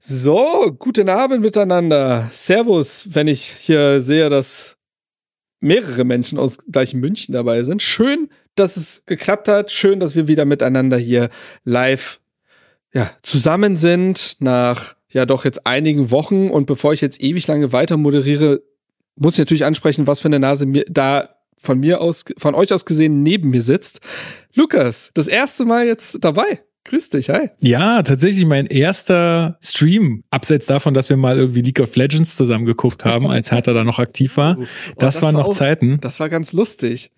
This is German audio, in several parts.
So, guten Abend miteinander. Servus, wenn ich hier sehe, dass mehrere Menschen aus gleich München dabei sind. Schön, dass es geklappt hat. Schön, dass wir wieder miteinander hier live ja, zusammen sind nach ja doch jetzt einigen Wochen. Und bevor ich jetzt ewig lange weiter moderiere, muss ich natürlich ansprechen, was für eine Nase mir da von mir aus, von euch aus gesehen neben mir sitzt. Lukas, das erste Mal jetzt dabei. Grüß dich, hi. Ja, tatsächlich mein erster Stream, abseits davon, dass wir mal irgendwie League of Legends zusammen geguckt haben, als Hertha da noch aktiv war. Oh, das, das waren war noch auch, Zeiten. Das war ganz lustig.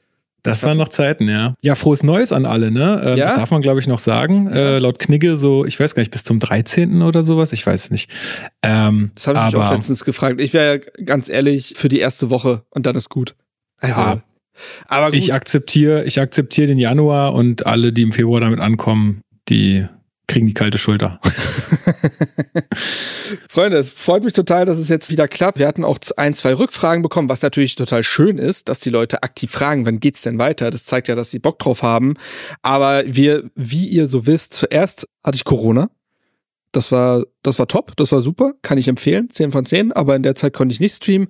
Das, das waren noch Zeiten, ja. Ja, frohes Neues an alle, ne? Äh, ja? Das darf man, glaube ich, noch sagen. Ja. Äh, laut Knigge so, ich weiß gar nicht, bis zum 13. oder sowas, ich weiß es nicht. Ähm, das habe ich aber, mich auch letztens gefragt. Ich wäre ja ganz ehrlich für die erste Woche und dann ist gut. Also, ja, aber gut. ich akzeptiere, ich akzeptiere den Januar und alle, die im Februar damit ankommen, die kriegen die kalte Schulter. Freunde, es freut mich total, dass es jetzt wieder klappt. Wir hatten auch ein, zwei Rückfragen bekommen, was natürlich total schön ist, dass die Leute aktiv fragen, wann geht's denn weiter? Das zeigt ja, dass sie Bock drauf haben. Aber wir, wie ihr so wisst, zuerst hatte ich Corona. Das war, das war top, das war super, kann ich empfehlen, 10 von 10, aber in der Zeit konnte ich nicht streamen.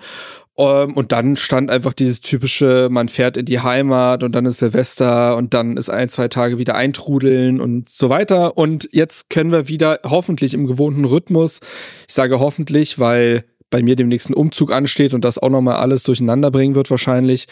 Um, ähm, und dann stand einfach dieses typische, man fährt in die Heimat und dann ist Silvester und dann ist ein, zwei Tage wieder eintrudeln und so weiter. Und jetzt können wir wieder hoffentlich im gewohnten Rhythmus, ich sage hoffentlich, weil bei mir dem nächsten Umzug ansteht und das auch nochmal alles durcheinander bringen wird wahrscheinlich,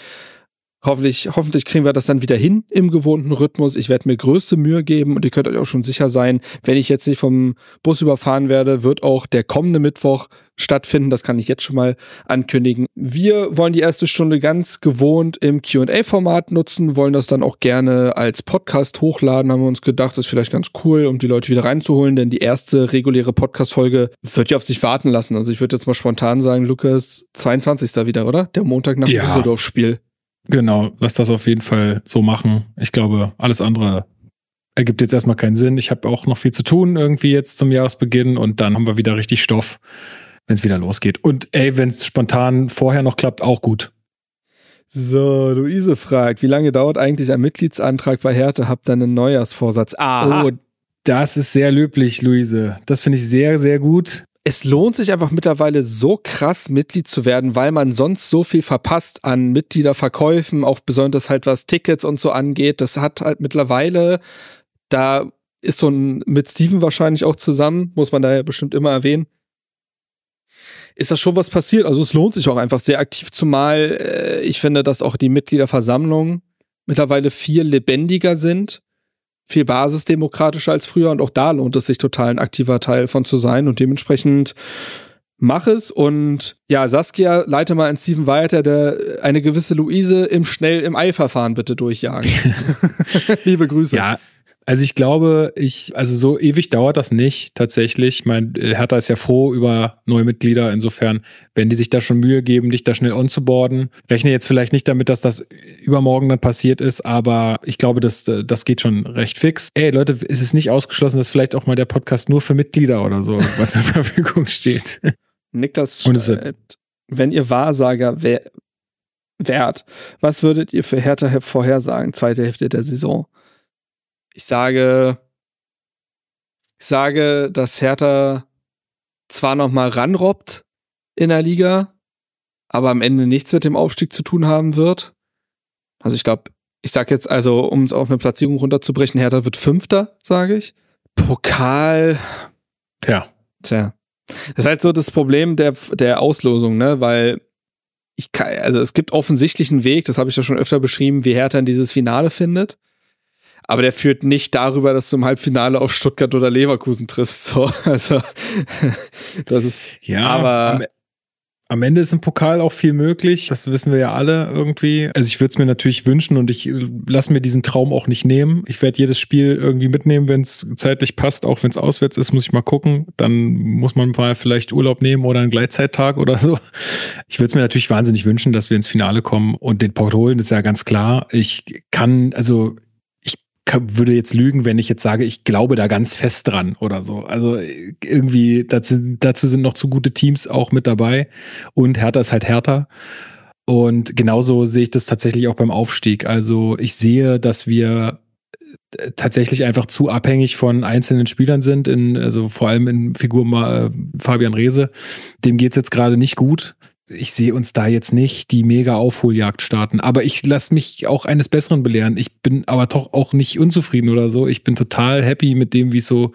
Hoffentlich, hoffentlich kriegen wir das dann wieder hin im gewohnten Rhythmus. Ich werde mir größte Mühe geben und ihr könnt euch auch schon sicher sein, wenn ich jetzt nicht vom Bus überfahren werde, wird auch der kommende Mittwoch stattfinden. Das kann ich jetzt schon mal ankündigen. Wir wollen die erste Stunde ganz gewohnt im QA-Format nutzen, wollen das dann auch gerne als Podcast hochladen. Haben wir uns gedacht, das ist vielleicht ganz cool, um die Leute wieder reinzuholen, denn die erste reguläre Podcast-Folge wird ja auf sich warten lassen. Also ich würde jetzt mal spontan sagen, Lukas, 22. wieder, oder? Der Montag nach ja. Düsseldorf-Spiel. Genau, lass das auf jeden Fall so machen. Ich glaube, alles andere ergibt jetzt erstmal keinen Sinn. Ich habe auch noch viel zu tun irgendwie jetzt zum Jahresbeginn und dann haben wir wieder richtig Stoff, wenn es wieder losgeht. Und ey, wenn es spontan vorher noch klappt, auch gut. So, Luise fragt, wie lange dauert eigentlich ein Mitgliedsantrag bei Härte? Habt ihr einen Neujahrsvorsatz? Ah, oh, das ist sehr löblich, Luise. Das finde ich sehr, sehr gut es lohnt sich einfach mittlerweile so krass Mitglied zu werden, weil man sonst so viel verpasst an Mitgliederverkäufen, auch besonders halt was Tickets und so angeht. Das hat halt mittlerweile, da ist so ein mit Steven wahrscheinlich auch zusammen, muss man da ja bestimmt immer erwähnen. Ist das schon was passiert? Also es lohnt sich auch einfach sehr aktiv, zumal äh, ich finde, dass auch die Mitgliederversammlungen mittlerweile viel lebendiger sind viel basisdemokratischer als früher und auch da lohnt es sich total ein aktiver Teil von zu sein und dementsprechend mach es und ja, Saskia, leite mal an Steven weiter, der eine gewisse Luise im schnell im Eilverfahren bitte durchjagen. Liebe Grüße. Ja, also ich glaube, ich, also so ewig dauert das nicht tatsächlich. Mein äh, Hertha ist ja froh über neue Mitglieder. Insofern, wenn die sich da schon Mühe geben, dich da schnell onzuboarden, rechne jetzt vielleicht nicht damit, dass das übermorgen dann passiert ist, aber ich glaube, das, das geht schon recht fix. Ey, Leute, ist es nicht ausgeschlossen, dass vielleicht auch mal der Podcast nur für Mitglieder oder so was zur Verfügung steht. Niklas schreibt, wenn ihr Wahrsager wär, wärt, was würdet ihr für Hertha vorhersagen, zweite Hälfte der Saison? Ich sage, ich sage, dass Hertha zwar noch mal ranrobbt in der Liga, aber am Ende nichts mit dem Aufstieg zu tun haben wird. Also ich glaube, ich sag jetzt also, um es auf eine Platzierung runterzubrechen, Hertha wird Fünfter, sage ich. Pokal. Tja. Tja. Das ist halt so das Problem der, der Auslosung, ne? Weil ich kann, also es gibt offensichtlich einen Weg, das habe ich ja schon öfter beschrieben, wie Hertha in dieses Finale findet aber der führt nicht darüber, dass du im Halbfinale auf Stuttgart oder Leverkusen triffst. So, also das ist ja, aber am, am, Ende ist im Pokal auch viel möglich. Das wissen wir ja alle irgendwie. Also ich würde es mir natürlich wünschen und ich äh, lasse mir diesen Traum auch nicht nehmen. Ich werde jedes Spiel irgendwie mitnehmen, wenn es zeitlich passt, auch wenn es auswärts ist, muss ich mal gucken. Dann muss man mal vielleicht Urlaub nehmen oder einen Gleitzeittag oder so. Ich würde es mir natürlich wahnsinnig wünschen, dass wir ins Finale kommen und den Port holen, ist ja ganz klar. Ich kann, also würde jetzt lügen, wenn ich jetzt sage, ich glaube da ganz fest dran oder so. Also irgendwie, dazu, dazu sind noch zu gute Teams auch mit dabei und Hertha ist halt härter. Und genauso sehe ich das tatsächlich auch beim Aufstieg. Also ich sehe, dass wir äh, tatsächlich einfach zu abhängig von einzelnen Spielern sind, in, also vor allem in Figur äh, Fabian Reese. Dem geht's jetzt gerade nicht gut. Ich sehe uns da jetzt nicht die mega Aufholjagd starten, aber ich lasse mich auch eines Besseren belehren. Ich bin aber doch auch nicht unzufrieden oder so. Ich bin total happy mit dem, wie es so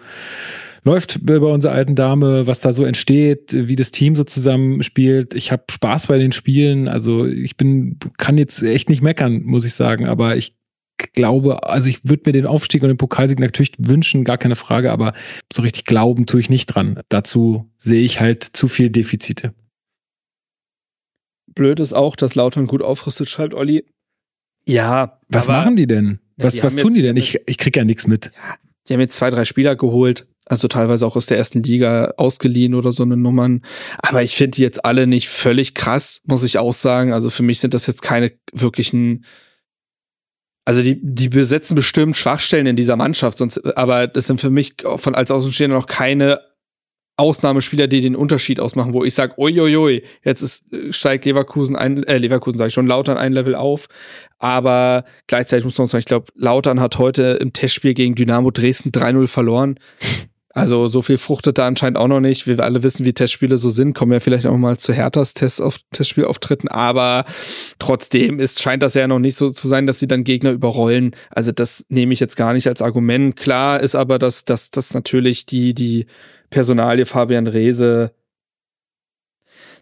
läuft bei unserer alten Dame, was da so entsteht, wie das Team so zusammenspielt. Ich habe Spaß bei den Spielen. Also ich bin, kann jetzt echt nicht meckern, muss ich sagen, aber ich glaube, also ich würde mir den Aufstieg und den Pokalsieg natürlich wünschen, gar keine Frage, aber so richtig glauben tue ich nicht dran. Dazu sehe ich halt zu viel Defizite. Blöd ist auch, dass Lautern gut aufrüstet, schreibt Olli. Ja. Was machen die denn? Was, ja, die was tun die denn? Ich, ich krieg ja nichts mit. Ja, die haben jetzt zwei, drei Spieler geholt. Also teilweise auch aus der ersten Liga ausgeliehen oder so eine Nummern. Aber ich finde die jetzt alle nicht völlig krass, muss ich auch sagen. Also für mich sind das jetzt keine wirklichen also die, die besetzen bestimmt Schwachstellen in dieser Mannschaft, sonst, aber das sind für mich von als Außenstehender noch keine Ausnahmespieler, die den Unterschied ausmachen, wo ich sage, uiuiui, jetzt ist, steigt Leverkusen ein, äh, Leverkusen sage ich schon, Lautern ein Level auf. Aber gleichzeitig muss man sagen, ich glaube, Lautern hat heute im Testspiel gegen Dynamo Dresden 3-0 verloren. Also so viel fruchtet da anscheinend auch noch nicht. Wir alle wissen, wie Testspiele so sind, kommen ja vielleicht auch mal zu Herthas Test auf Testspielauftritten, aber trotzdem ist, scheint das ja noch nicht so zu sein, dass sie dann Gegner überrollen. Also das nehme ich jetzt gar nicht als Argument. Klar ist aber, dass, dass, dass natürlich die, die Personalie Fabian Reese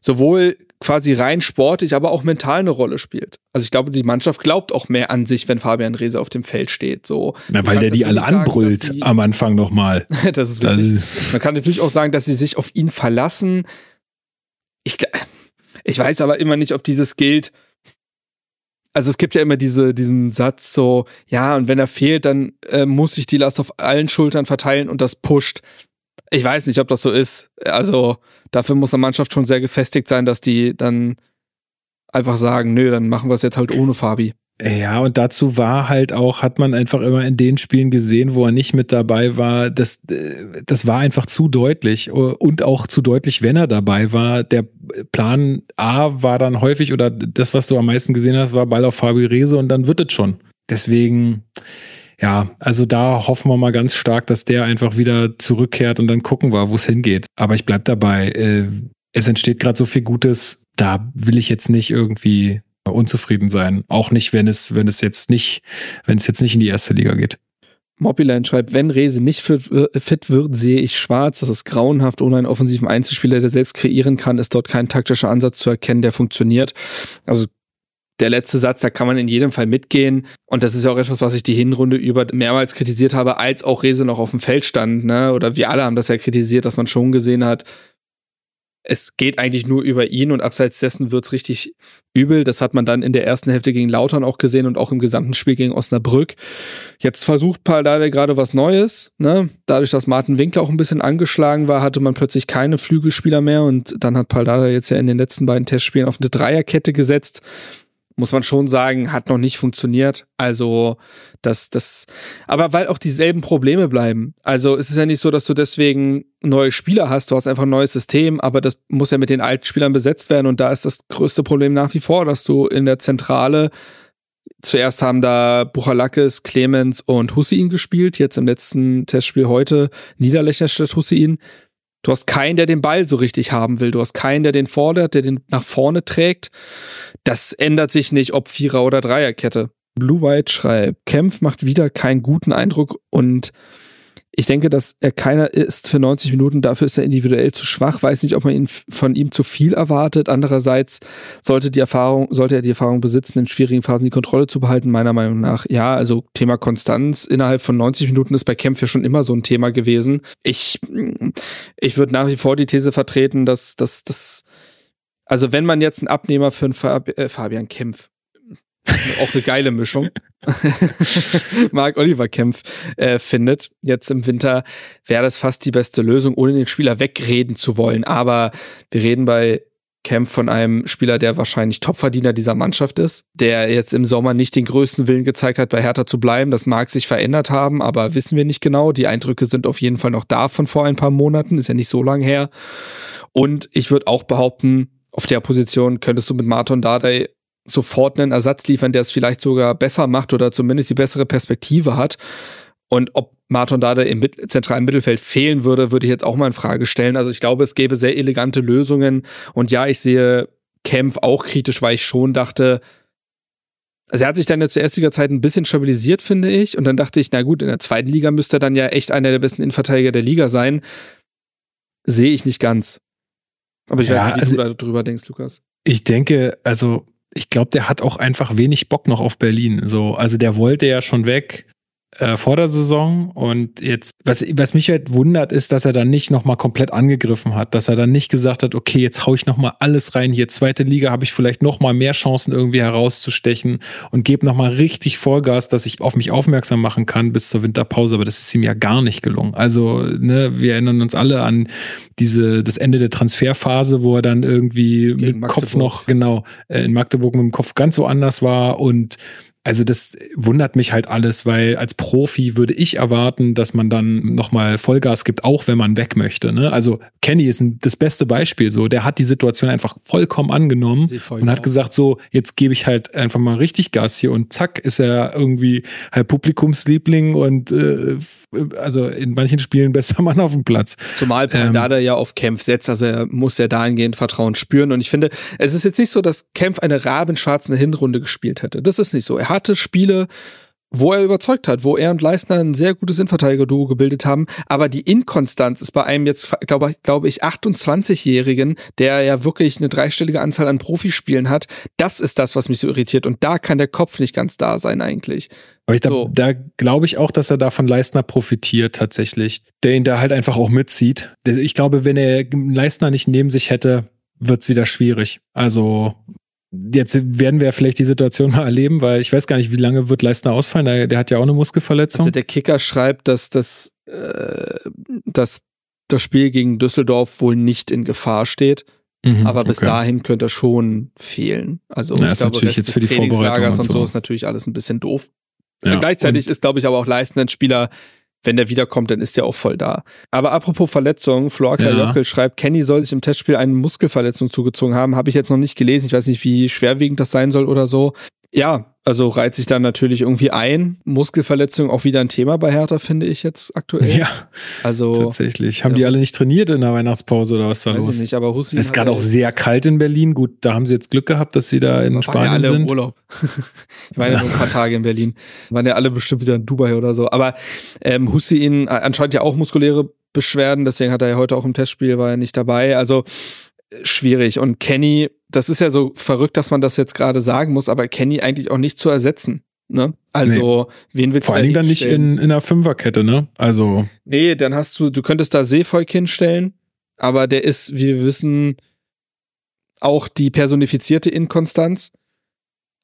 sowohl quasi rein sportlich, aber auch mental eine Rolle spielt. Also ich glaube, die Mannschaft glaubt auch mehr an sich, wenn Fabian Reese auf dem Feld steht. So, Na, weil der die alle sagen, anbrüllt sie, am Anfang nochmal. das ist richtig. Man kann natürlich auch sagen, dass sie sich auf ihn verlassen. Ich, ich weiß aber immer nicht, ob dieses gilt. Also es gibt ja immer diese, diesen Satz so, ja, und wenn er fehlt, dann äh, muss sich die Last auf allen Schultern verteilen und das pusht. Ich weiß nicht, ob das so ist. Also dafür muss eine Mannschaft schon sehr gefestigt sein, dass die dann einfach sagen, nö, dann machen wir es jetzt halt ohne Fabi. Ja, und dazu war halt auch, hat man einfach immer in den Spielen gesehen, wo er nicht mit dabei war, das, das war einfach zu deutlich und auch zu deutlich, wenn er dabei war. Der Plan A war dann häufig oder das, was du am meisten gesehen hast, war Ball auf Fabi Rese und dann wird es schon. Deswegen, ja, also da hoffen wir mal ganz stark, dass der einfach wieder zurückkehrt und dann gucken wir, wo es hingeht. Aber ich bleib dabei. Äh, es entsteht gerade so viel Gutes. Da will ich jetzt nicht irgendwie unzufrieden sein. Auch nicht, wenn es, wenn es jetzt nicht, wenn es jetzt nicht in die erste Liga geht. Mobiline schreibt, wenn Rese nicht fit, fit, wird, sehe ich schwarz. Das ist grauenhaft. Ohne einen offensiven Einzelspieler, der selbst kreieren kann, ist dort kein taktischer Ansatz zu erkennen, der funktioniert. Also der letzte Satz, da kann man in jedem Fall mitgehen. Und das ist ja auch etwas, was ich die Hinrunde über mehrmals kritisiert habe, als auch Rese noch auf dem Feld stand. Ne? Oder wir alle haben das ja kritisiert, dass man schon gesehen hat, es geht eigentlich nur über ihn und abseits dessen wird's richtig übel. Das hat man dann in der ersten Hälfte gegen Lautern auch gesehen und auch im gesamten Spiel gegen Osnabrück. Jetzt versucht Paldada gerade was Neues. Ne? Dadurch, dass Martin Winkler auch ein bisschen angeschlagen war, hatte man plötzlich keine Flügelspieler mehr und dann hat Paldada jetzt ja in den letzten beiden Testspielen auf eine Dreierkette gesetzt muss man schon sagen, hat noch nicht funktioniert. Also, das, das, aber weil auch dieselben Probleme bleiben. Also, es ist ja nicht so, dass du deswegen neue Spieler hast, du hast einfach ein neues System, aber das muss ja mit den alten Spielern besetzt werden und da ist das größte Problem nach wie vor, dass du in der Zentrale Zuerst haben da Buchalakis, Clemens und Hussein gespielt. Jetzt im letzten Testspiel heute Niederlechner statt Hussein. Du hast keinen, der den Ball so richtig haben will. Du hast keinen, der den fordert, der den nach vorne trägt. Das ändert sich nicht, ob Vierer- oder Dreierkette. Blue White schreibt, Kempf macht wieder keinen guten Eindruck und ich denke, dass er keiner ist für 90 Minuten. Dafür ist er individuell zu schwach. Weiß nicht, ob man ihn von ihm zu viel erwartet. Andererseits sollte die Erfahrung, sollte er die Erfahrung besitzen, in schwierigen Phasen die Kontrolle zu behalten. Meiner Meinung nach, ja, also Thema Konstanz innerhalb von 90 Minuten ist bei Kempf ja schon immer so ein Thema gewesen. Ich, ich würde nach wie vor die These vertreten, dass, dass, dass, also wenn man jetzt einen Abnehmer für einen äh, Fabian Kempf auch eine geile Mischung. Mark Oliver Kempf äh, findet. Jetzt im Winter wäre das fast die beste Lösung, ohne den Spieler wegreden zu wollen. Aber wir reden bei Kempf von einem Spieler, der wahrscheinlich Topverdiener dieser Mannschaft ist, der jetzt im Sommer nicht den größten Willen gezeigt hat, bei Hertha zu bleiben. Das mag sich verändert haben, aber wissen wir nicht genau. Die Eindrücke sind auf jeden Fall noch da von vor ein paar Monaten, ist ja nicht so lang her. Und ich würde auch behaupten, auf der Position könntest du mit Martin Dardai sofort einen Ersatz liefern, der es vielleicht sogar besser macht oder zumindest die bessere Perspektive hat. Und ob Martin Dada im zentralen Mittelfeld fehlen würde, würde ich jetzt auch mal in Frage stellen. Also ich glaube, es gäbe sehr elegante Lösungen. Und ja, ich sehe Kempf auch kritisch, weil ich schon dachte, also er hat sich dann ja zur Erstliga-Zeit ein bisschen stabilisiert, finde ich. Und dann dachte ich, na gut, in der zweiten Liga müsste er dann ja echt einer der besten Innenverteidiger der Liga sein. Sehe ich nicht ganz. Aber ich ja, weiß nicht, wie also du darüber denkst, Lukas. Ich denke, also ich glaube, der hat auch einfach wenig Bock noch auf Berlin. So, also der wollte ja schon weg äh, vor der Saison und jetzt, was, was mich halt wundert, ist, dass er dann nicht nochmal komplett angegriffen hat, dass er dann nicht gesagt hat, okay, jetzt hau ich nochmal alles rein, hier zweite Liga habe ich vielleicht nochmal mehr Chancen irgendwie herauszustechen und gebe nochmal richtig Vollgas, dass ich auf mich aufmerksam machen kann bis zur Winterpause, aber das ist ihm ja gar nicht gelungen. Also, ne, wir erinnern uns alle an diese, das Ende der Transferphase, wo er dann irgendwie Gegen mit Kopf noch, genau, äh, in Magdeburg mit dem Kopf ganz woanders war und also das wundert mich halt alles, weil als Profi würde ich erwarten, dass man dann nochmal Vollgas gibt, auch wenn man weg möchte. Ne? Also Kenny ist ein, das beste Beispiel so. Der hat die Situation einfach vollkommen angenommen und hat gesagt so, jetzt gebe ich halt einfach mal richtig Gas hier und zack ist er irgendwie halt Publikumsliebling und äh, also in manchen Spielen besser Mann auf dem Platz. Zumal ähm, Dada ja auf Kempf setzt, also er muss ja dahingehend Vertrauen spüren. Und ich finde, es ist jetzt nicht so, dass Kempf eine rabenschwarze Hinrunde gespielt hätte. Das ist nicht so. Er hatte Spiele, wo er überzeugt hat, wo er und Leistner ein sehr gutes Innenverteidiger-Duo gebildet haben. Aber die Inkonstanz ist bei einem jetzt, glaube ich, glaube ich 28-Jährigen, der ja wirklich eine dreistellige Anzahl an Profispielen hat. Das ist das, was mich so irritiert. Und da kann der Kopf nicht ganz da sein eigentlich. Aber ich so. da, da glaube ich auch, dass er da von Leistner profitiert tatsächlich, der ihn da halt einfach auch mitzieht. Ich glaube, wenn er Leistner nicht neben sich hätte, wird's wieder schwierig. Also Jetzt werden wir vielleicht die Situation mal erleben, weil ich weiß gar nicht, wie lange wird Leistner ausfallen. Der, der hat ja auch eine Muskelverletzung. Also der Kicker schreibt, dass das, äh, dass das Spiel gegen Düsseldorf wohl nicht in Gefahr steht. Mhm, aber bis okay. dahin könnte er schon fehlen. Also Na, ich glaube, natürlich jetzt für die Trainingslagers und so. und so ist natürlich alles ein bisschen doof. Ja, gleichzeitig ist, glaube ich, aber auch Leistner ein Spieler, wenn der wiederkommt, dann ist der auch voll da. Aber apropos Verletzungen, Florka ja. Jockel schreibt, Kenny soll sich im Testspiel eine Muskelverletzung zugezogen haben. Habe ich jetzt noch nicht gelesen. Ich weiß nicht, wie schwerwiegend das sein soll oder so. Ja, also reiht sich dann natürlich irgendwie ein. Muskelverletzung auch wieder ein Thema bei Hertha, finde ich jetzt aktuell. Ja, also tatsächlich. Haben ja, die alle nicht trainiert in der Weihnachtspause oder was ist da weiß los? Ich nicht, aber Hussein Es ist gerade auch sehr kalt in Berlin. Gut, da haben sie jetzt Glück gehabt, dass sie da in Spanien ja alle sind. Im Urlaub. ich war ja nur ein paar Tage in Berlin. Waren ja alle bestimmt wieder in Dubai oder so. Aber ähm, Hussein anscheinend ja auch muskuläre Beschwerden, deswegen hat er ja heute auch im Testspiel war er nicht dabei. Also schwierig. Und Kenny, das ist ja so verrückt, dass man das jetzt gerade sagen muss, aber Kenny eigentlich auch nicht zu ersetzen. Ne? Also, nee. wen willst Vor du allen Dingen dann nicht in, in einer Fünferkette, ne? Also. Nee, dann hast du, du könntest da Seevolk hinstellen, aber der ist, wie wir wissen, auch die personifizierte Inkonstanz.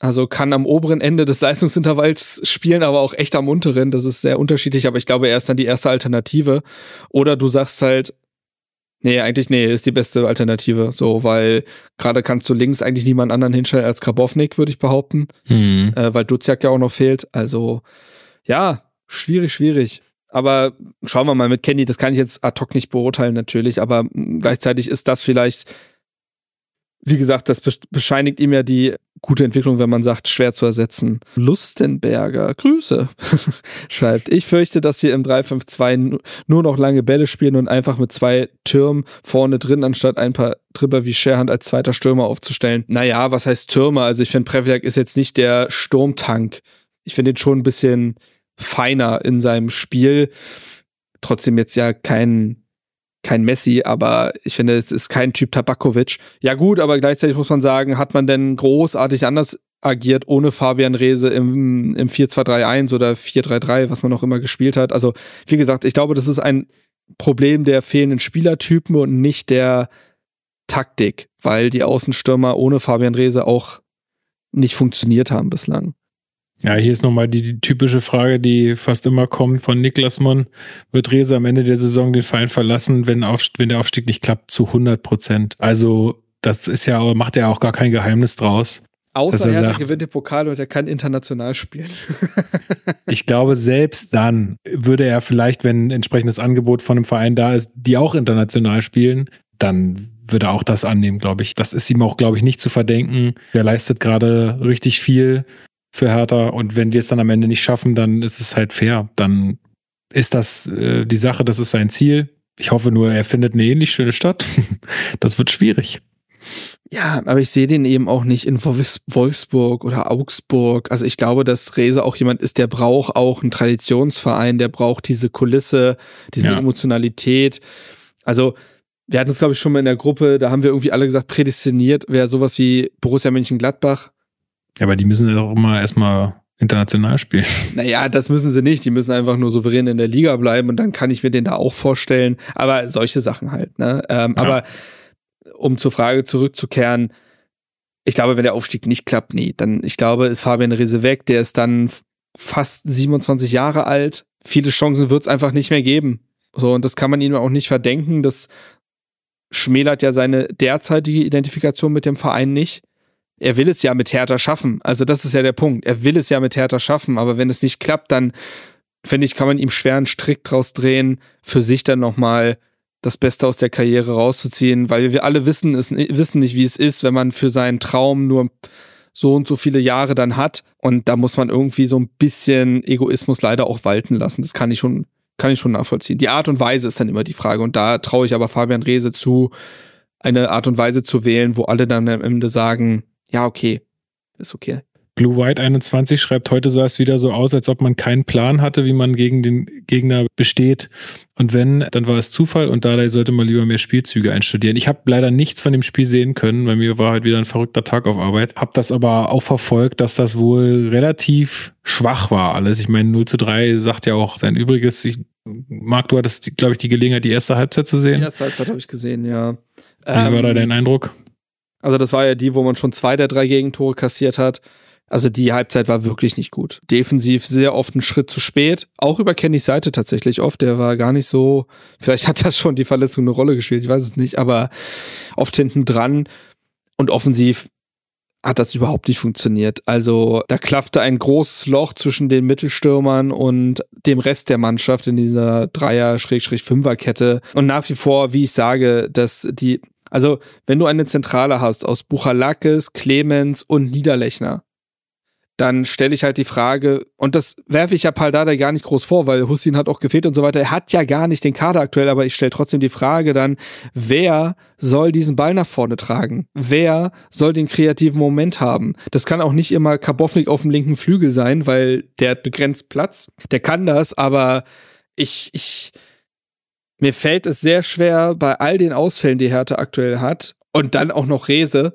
Also kann am oberen Ende des Leistungsintervalls spielen, aber auch echt am unteren. Das ist sehr unterschiedlich, aber ich glaube, er ist dann die erste Alternative. Oder du sagst halt, Nee, eigentlich nee, ist die beste Alternative. So, weil gerade kannst du links eigentlich niemand anderen hinstellen als Krabownik, würde ich behaupten. Mhm. Äh, weil Duziak ja auch noch fehlt. Also, ja, schwierig, schwierig. Aber schauen wir mal mit Kenny, das kann ich jetzt ad hoc nicht beurteilen natürlich, aber gleichzeitig ist das vielleicht wie gesagt, das bescheinigt ihm ja die gute Entwicklung, wenn man sagt, schwer zu ersetzen. Lustenberger, Grüße, schreibt. Ich fürchte, dass wir im 3-5-2 nur noch lange Bälle spielen und einfach mit zwei Türmen vorne drin, anstatt ein paar Tripper wie Scherhand als zweiter Stürmer aufzustellen. Naja, was heißt Türme? Also ich finde, Previak ist jetzt nicht der Sturmtank. Ich finde ihn schon ein bisschen feiner in seinem Spiel. Trotzdem jetzt ja kein kein Messi, aber ich finde, es ist kein Typ Tabakovic. Ja gut, aber gleichzeitig muss man sagen, hat man denn großartig anders agiert ohne Fabian Rehse im, im 4-2-3-1 oder 4-3-3, was man auch immer gespielt hat. Also, wie gesagt, ich glaube, das ist ein Problem der fehlenden Spielertypen und nicht der Taktik, weil die Außenstürmer ohne Fabian Rehse auch nicht funktioniert haben bislang. Ja, hier ist nochmal die, die typische Frage, die fast immer kommt von Niklas Mon. Wird Rese am Ende der Saison den Verein verlassen, wenn, auf, wenn der Aufstieg nicht klappt, zu 100 Prozent? Also, das ist ja, macht er auch gar kein Geheimnis draus. Außer er, er gewinnt den Pokal und er kann international spielen. ich glaube, selbst dann würde er vielleicht, wenn ein entsprechendes Angebot von einem Verein da ist, die auch international spielen, dann würde auch das annehmen, glaube ich. Das ist ihm auch, glaube ich, nicht zu verdenken. Er leistet gerade richtig viel für Hertha und wenn wir es dann am Ende nicht schaffen, dann ist es halt fair. Dann ist das äh, die Sache, das ist sein Ziel. Ich hoffe nur, er findet eine ähnlich schöne Stadt. das wird schwierig. Ja, aber ich sehe den eben auch nicht in Wolfsburg oder Augsburg. Also ich glaube, dass Rese auch jemand ist, der braucht auch einen Traditionsverein, der braucht diese Kulisse, diese ja. Emotionalität. Also wir hatten es, glaube ich, schon mal in der Gruppe, da haben wir irgendwie alle gesagt, prädestiniert wäre sowas wie Borussia Mönchengladbach. Ja, aber die müssen ja auch immer erstmal international spielen. Naja, das müssen sie nicht. Die müssen einfach nur souverän in der Liga bleiben und dann kann ich mir den da auch vorstellen. Aber solche Sachen halt, ne? Ähm, ja. Aber um zur Frage zurückzukehren, ich glaube, wenn der Aufstieg nicht klappt, nee, dann, ich glaube, ist Fabian Rese weg, der ist dann fast 27 Jahre alt. Viele Chancen wird es einfach nicht mehr geben. So, und das kann man ihm auch nicht verdenken. Das schmälert ja seine derzeitige Identifikation mit dem Verein nicht. Er will es ja mit Hertha schaffen. Also, das ist ja der Punkt. Er will es ja mit Hertha schaffen, aber wenn es nicht klappt, dann finde ich, kann man ihm schwer einen Strick draus drehen, für sich dann nochmal das Beste aus der Karriere rauszuziehen, weil wir alle wissen, es, wissen nicht, wie es ist, wenn man für seinen Traum nur so und so viele Jahre dann hat. Und da muss man irgendwie so ein bisschen Egoismus leider auch walten lassen. Das kann ich schon, kann ich schon nachvollziehen. Die Art und Weise ist dann immer die Frage. Und da traue ich aber Fabian Rehse zu, eine Art und Weise zu wählen, wo alle dann am Ende sagen, ja, okay, ist okay. Blue White 21 schreibt, heute sah es wieder so aus, als ob man keinen Plan hatte, wie man gegen den Gegner besteht. Und wenn, dann war es Zufall und dadurch sollte man lieber mehr Spielzüge einstudieren. Ich habe leider nichts von dem Spiel sehen können, bei mir war halt wieder ein verrückter Tag auf Arbeit. Hab das aber auch verfolgt, dass das wohl relativ schwach war alles. Ich meine, 0 zu 3 sagt ja auch sein Übriges. Ich, Marc, du hattest, glaube ich, die Gelegenheit, die erste Halbzeit zu sehen. Die erste Halbzeit habe ich gesehen, ja. Wie ähm, war da ähm, dein Eindruck? Also das war ja die, wo man schon zwei der drei Gegentore kassiert hat. Also die Halbzeit war wirklich nicht gut. Defensiv sehr oft einen Schritt zu spät. Auch über Kennys Seite tatsächlich oft. Der war gar nicht so, vielleicht hat das schon die Verletzung eine Rolle gespielt, ich weiß es nicht, aber oft hinten dran. Und offensiv hat das überhaupt nicht funktioniert. Also da klaffte ein großes Loch zwischen den Mittelstürmern und dem Rest der Mannschaft in dieser Dreier-Fünfer-Kette. Und nach wie vor, wie ich sage, dass die, also wenn du eine Zentrale hast aus Buchalakis, Clemens und Niederlechner, dann stelle ich halt die Frage, und das werfe ich ja Paldada gar nicht groß vor, weil Hussein hat auch gefehlt und so weiter. Er hat ja gar nicht den Kader aktuell, aber ich stelle trotzdem die Frage dann, wer soll diesen Ball nach vorne tragen? Wer soll den kreativen Moment haben? Das kann auch nicht immer Kabownik auf dem linken Flügel sein, weil der hat begrenzt Platz. Der kann das, aber ich, ich, mir fällt es sehr schwer bei all den Ausfällen, die Hertha aktuell hat und dann auch noch Rese.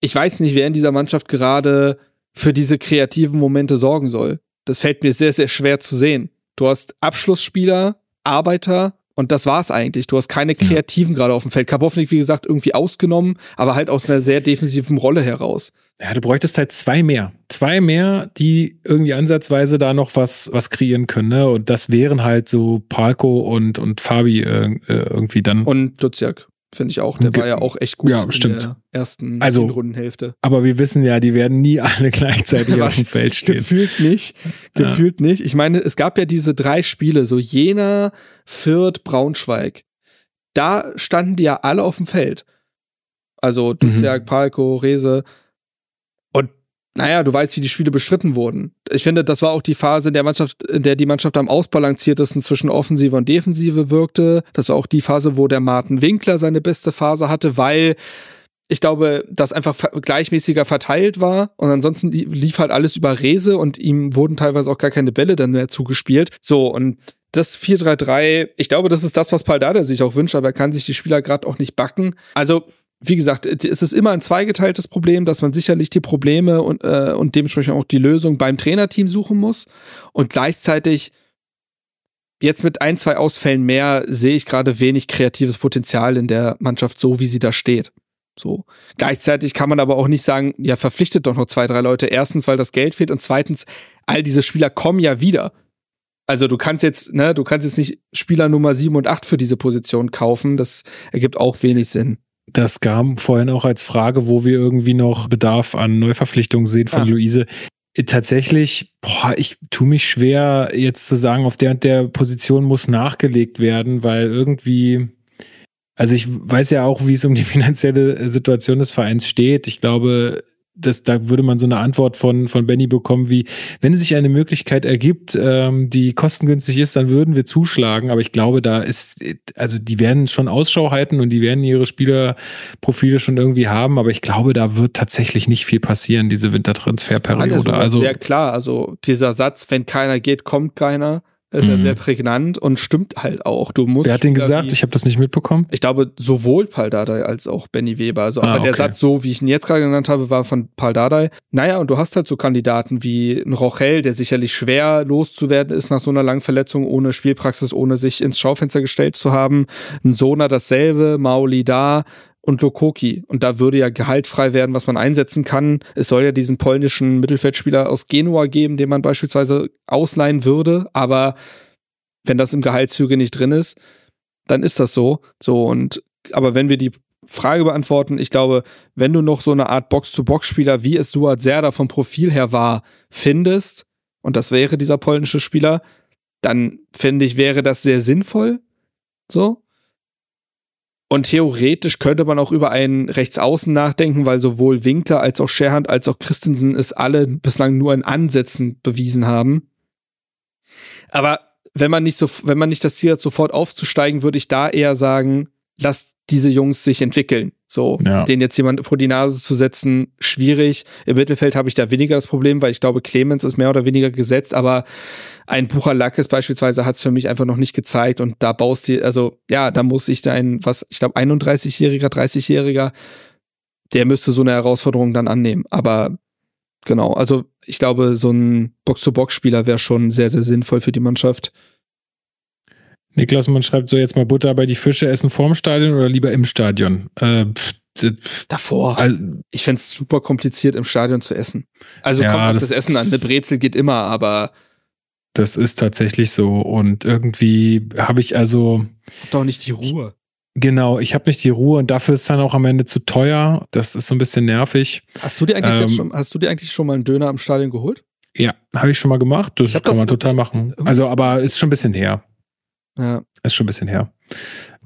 Ich weiß nicht, wer in dieser Mannschaft gerade für diese kreativen Momente sorgen soll. Das fällt mir sehr, sehr schwer zu sehen. Du hast Abschlussspieler, Arbeiter und das war's eigentlich. Du hast keine Kreativen ja. gerade auf dem Feld. Kabownik, wie gesagt, irgendwie ausgenommen, aber halt aus einer sehr defensiven Rolle heraus. Ja, du bräuchtest halt zwei mehr. Zwei mehr, die irgendwie ansatzweise da noch was, was kreieren können, ne? Und das wären halt so Palko und, und Fabi äh, äh irgendwie dann. Und Duziak. Finde ich auch. Der war ja auch echt gut ja, in stimmt. der ersten also, Rundenhälfte. Aber wir wissen ja, die werden nie alle gleichzeitig auf dem Feld stehen. Gefühlt nicht. Gefühlt ja. nicht. Ich meine, es gab ja diese drei Spiele, so Jena, Fürth, Braunschweig. Da standen die ja alle auf dem Feld. Also Duziak, mhm. Palko, Rese. Naja, du weißt, wie die Spiele bestritten wurden. Ich finde, das war auch die Phase in der Mannschaft, in der die Mannschaft am ausbalanciertesten zwischen Offensive und Defensive wirkte. Das war auch die Phase, wo der Martin Winkler seine beste Phase hatte, weil ich glaube, das einfach gleichmäßiger verteilt war und ansonsten lief halt alles über Rese und ihm wurden teilweise auch gar keine Bälle dann mehr zugespielt. So, und das 4-3-3, ich glaube, das ist das, was Paldada sich auch wünscht, aber er kann sich die Spieler gerade auch nicht backen. Also wie gesagt, es ist immer ein zweigeteiltes Problem, dass man sicherlich die Probleme und, äh, und dementsprechend auch die Lösung beim Trainerteam suchen muss. Und gleichzeitig, jetzt mit ein, zwei Ausfällen mehr, sehe ich gerade wenig kreatives Potenzial in der Mannschaft, so wie sie da steht. So. Gleichzeitig kann man aber auch nicht sagen, ja, verpflichtet doch noch zwei, drei Leute. Erstens, weil das Geld fehlt und zweitens, all diese Spieler kommen ja wieder. Also du kannst jetzt, ne, du kannst jetzt nicht Spieler Nummer sieben und acht für diese Position kaufen. Das ergibt auch wenig Sinn. Das kam vorhin auch als Frage, wo wir irgendwie noch Bedarf an Neuverpflichtungen sehen von ah. Luise. Tatsächlich, boah, ich tue mich schwer, jetzt zu sagen, auf der und der Position muss nachgelegt werden, weil irgendwie, Also ich weiß ja auch, wie es um die finanzielle Situation des Vereins steht. Ich glaube, das, da würde man so eine Antwort von, von Benny bekommen, wie, wenn sich eine Möglichkeit ergibt, ähm, die kostengünstig ist, dann würden wir zuschlagen. Aber ich glaube, da ist, also die werden schon Ausschau halten und die werden ihre Spielerprofile schon irgendwie haben. Aber ich glaube, da wird tatsächlich nicht viel passieren, diese Wintertransferperiode. Also sehr klar. Also dieser Satz, wenn keiner geht, kommt keiner ist mhm. ja sehr prägnant und stimmt halt auch. Du musst Wer hat den gesagt? Ich habe das nicht mitbekommen. Ich glaube, sowohl Paul Dardai als auch Benny Weber. Also, ah, aber der Satz, so wie ich ihn jetzt gerade genannt habe, war von Paul Dardai. Naja, und du hast halt so Kandidaten wie ein Rochel, der sicherlich schwer loszuwerden ist nach so einer langen Verletzung, ohne Spielpraxis, ohne sich ins Schaufenster gestellt zu haben. Ein Sona dasselbe, Mauli da, und Lokoki. Und da würde ja Gehalt frei werden, was man einsetzen kann. Es soll ja diesen polnischen Mittelfeldspieler aus Genua geben, den man beispielsweise ausleihen würde. Aber wenn das im Gehaltszüge nicht drin ist, dann ist das so. So und, aber wenn wir die Frage beantworten, ich glaube, wenn du noch so eine Art Box-to-Box-Spieler, wie es Suat Serda vom Profil her war, findest, und das wäre dieser polnische Spieler, dann finde ich, wäre das sehr sinnvoll. So. Und theoretisch könnte man auch über einen Rechtsaußen nachdenken, weil sowohl Winkler als auch Scherhand als auch Christensen es alle bislang nur in Ansätzen bewiesen haben. Aber wenn man nicht so, wenn man nicht das Ziel hat, sofort aufzusteigen, würde ich da eher sagen, lasst diese Jungs sich entwickeln. So, ja. den jetzt jemand vor die Nase zu setzen, schwierig. Im Mittelfeld habe ich da weniger das Problem, weil ich glaube, Clemens ist mehr oder weniger gesetzt, aber ein Buchalackes beispielsweise hat es für mich einfach noch nicht gezeigt und da baust du, also ja, da muss ich da ein, was, ich glaube, 31-Jähriger, 30-Jähriger, der müsste so eine Herausforderung dann annehmen. Aber genau, also ich glaube, so ein Box-to-Box-Spieler wäre schon sehr, sehr sinnvoll für die Mannschaft. Niklas, man schreibt so jetzt mal Butter bei die Fische essen vorm Stadion oder lieber im Stadion? Äh, pff, Davor. Also, ich fände es super kompliziert, im Stadion zu essen. Also ja, kommt auf das, das Essen an. Eine Brezel geht immer, aber. Das ist tatsächlich so. Und irgendwie habe ich also. Doch nicht die Ruhe. Genau, ich habe nicht die Ruhe und dafür ist es dann auch am Ende zu teuer. Das ist so ein bisschen nervig. Hast du dir eigentlich, ähm, schon, hast du dir eigentlich schon mal einen Döner im Stadion geholt? Ja, habe ich schon mal gemacht. Das kann das man total machen. Also, aber ist schon ein bisschen her. Ja. Ist schon ein bisschen her.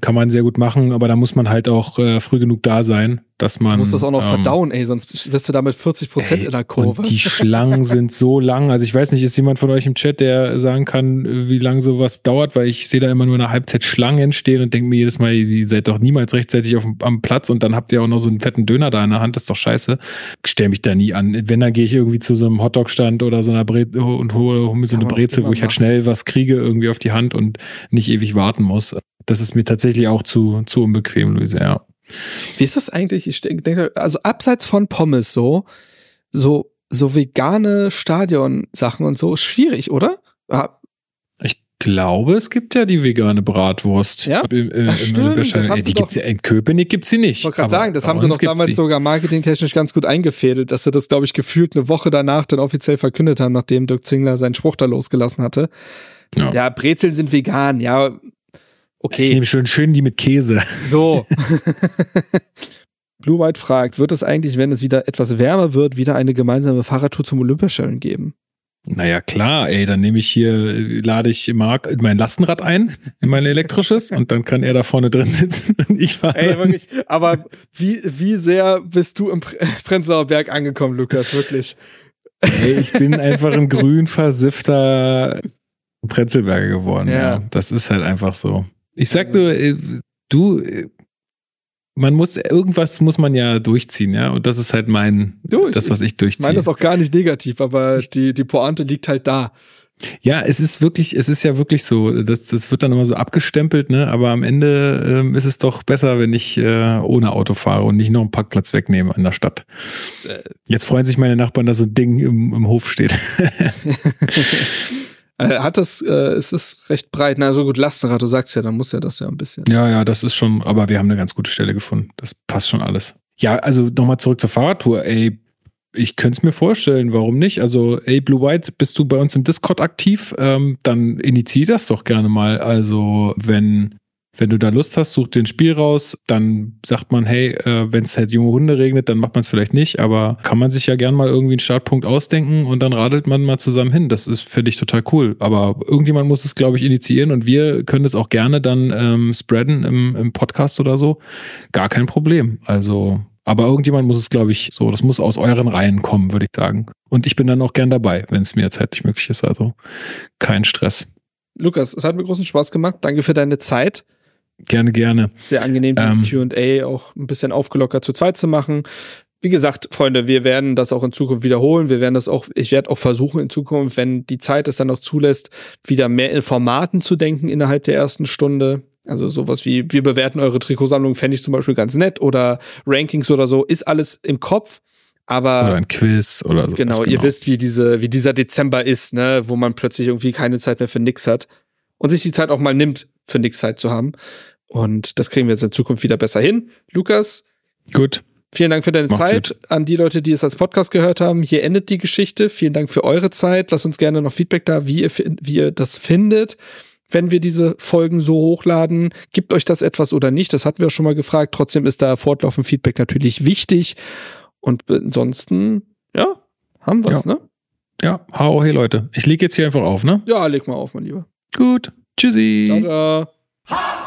Kann man sehr gut machen, aber da muss man halt auch äh, früh genug da sein, dass man. Du musst das auch noch ähm, verdauen, ey, sonst bist du damit 40 Prozent in der Kurve. Und die Schlangen sind so lang. Also ich weiß nicht, ist jemand von euch im Chat, der sagen kann, wie lange sowas dauert, weil ich sehe da immer nur eine Halbzeit Schlangen stehen und denke mir jedes Mal, ihr seid doch niemals rechtzeitig auf, am Platz und dann habt ihr auch noch so einen fetten Döner da in der Hand, das ist doch scheiße. Ich stell mich da nie an. Wenn, dann gehe ich irgendwie zu so einem Hotdog-Stand oder so einer Bre und hole, hole mir so eine Brezel, wo ich halt schnell was kriege irgendwie auf die Hand und nicht ewig warten muss. Das ist mir tatsächlich auch zu, zu unbequem, Luise, ja. Wie ist das eigentlich? Ich denke, also abseits von Pommes so, so, so vegane Stadionsachen und so, ist schwierig, oder? Ich glaube, es gibt ja die vegane Bratwurst. Ja, im, im, Ach, stimmt, das haben die gibt's ja in Köpenick gibt's sie nicht. Ich wollte gerade sagen, das haben sie doch damals sie. sogar marketingtechnisch ganz gut eingefädelt, dass sie das, glaube ich, gefühlt eine Woche danach dann offiziell verkündet haben, nachdem Dirk Zingler seinen Spruch da losgelassen hatte. Ja, ja Brezeln sind vegan, ja, Okay. Ich nehme schön, schön die mit Käse. So. Blue White fragt, wird es eigentlich, wenn es wieder etwas wärmer wird, wieder eine gemeinsame Fahrradtour zum Olympiastadion geben? Naja, klar, ey, dann nehme ich hier, lade ich Marc mein Lastenrad ein, in mein elektrisches, und dann kann er da vorne drin sitzen und ich fahre. Ey, wirklich, aber wie, wie sehr bist du im Prenzlauer Berg angekommen, Lukas, wirklich? Ey, ich bin einfach ein grün versiffter Prenzlberger geworden, ja. ja. Das ist halt einfach so. Ich sag nur, äh, du, äh, man muss, irgendwas muss man ja durchziehen, ja. Und das ist halt mein, du, das, was ich durchziehe. Ich meine das auch gar nicht negativ, aber die, die Pointe liegt halt da. Ja, es ist wirklich, es ist ja wirklich so, das, das wird dann immer so abgestempelt, ne? Aber am Ende ähm, ist es doch besser, wenn ich äh, ohne Auto fahre und nicht noch einen Parkplatz wegnehme in der Stadt. Jetzt freuen sich meine Nachbarn, dass so ein Ding im, im Hof steht. Äh, hat das, äh, es ist recht breit. Na, so gut, Lastenrad, du sagst ja, dann muss ja das ja ein bisschen. Ja, ja, das ist schon, aber wir haben eine ganz gute Stelle gefunden. Das passt schon alles. Ja, also nochmal zurück zur Fahrradtour. Ey, ich könnte es mir vorstellen, warum nicht? Also, ey, Blue White, bist du bei uns im Discord aktiv? Ähm, dann initiier das doch gerne mal. Also, wenn Wenn du da Lust hast, such dir ein Spiel raus, dann sagt man, hey, äh, wenn es halt junge Hunde regnet, dann macht man es vielleicht nicht, aber kann man sich ja gern mal irgendwie einen Startpunkt ausdenken und dann radelt man mal zusammen hin. Das ist, finde ich, total cool. Aber irgendjemand muss es, glaube ich, initiieren und wir können es auch gerne dann ähm, spreaden im, im Podcast oder so. Gar kein Problem. Also aber irgendjemand muss es, glaube ich, so, das muss aus euren Reihen kommen, würde ich sagen. Und ich bin dann auch gern dabei, wenn es mir zeitlich möglich ist. Also kein Stress. Lukas, es hat mir großen Spaß gemacht. Danke für deine Zeit. Gerne, gerne. Sehr angenehm, dieses ähm, QA auch ein bisschen aufgelockert zu zweit zu machen. Wie gesagt, Freunde, wir werden das auch in Zukunft wiederholen. Wir werden das auch, ich werde auch versuchen in Zukunft, wenn die Zeit es dann noch zulässt, wieder mehr in Formaten zu denken innerhalb der ersten Stunde. Also sowas wie, wir bewerten eure Trikotsammlung, fände ich zum Beispiel ganz nett oder Rankings oder so, ist alles im Kopf. Aber oder ein Quiz oder so. Genau, genau, ihr wisst, wie diese, wie dieser Dezember ist, ne, wo man plötzlich irgendwie keine Zeit mehr für nix hat und sich die Zeit auch mal nimmt, für nix Zeit zu haben. Und das kriegen wir jetzt in Zukunft wieder besser hin. Lukas. Gut. Vielen Dank für deine Macht's Zeit. Gut. An die Leute, die es als Podcast gehört haben. Hier endet die Geschichte. Vielen Dank für eure Zeit. Lasst uns gerne noch Feedback da, wie ihr, wie ihr das findet wenn wir diese Folgen so hochladen. Gibt euch das etwas oder nicht? Das hatten wir schon mal gefragt. Trotzdem ist da fortlaufend Feedback natürlich wichtig. Und ansonsten, ja, haben wir's, ja. ne? Ja, hau hey Leute. Ich leg jetzt hier einfach auf, ne? Ja, leg mal auf, mein Lieber. Gut. Tschüssi. Ciao, ciao.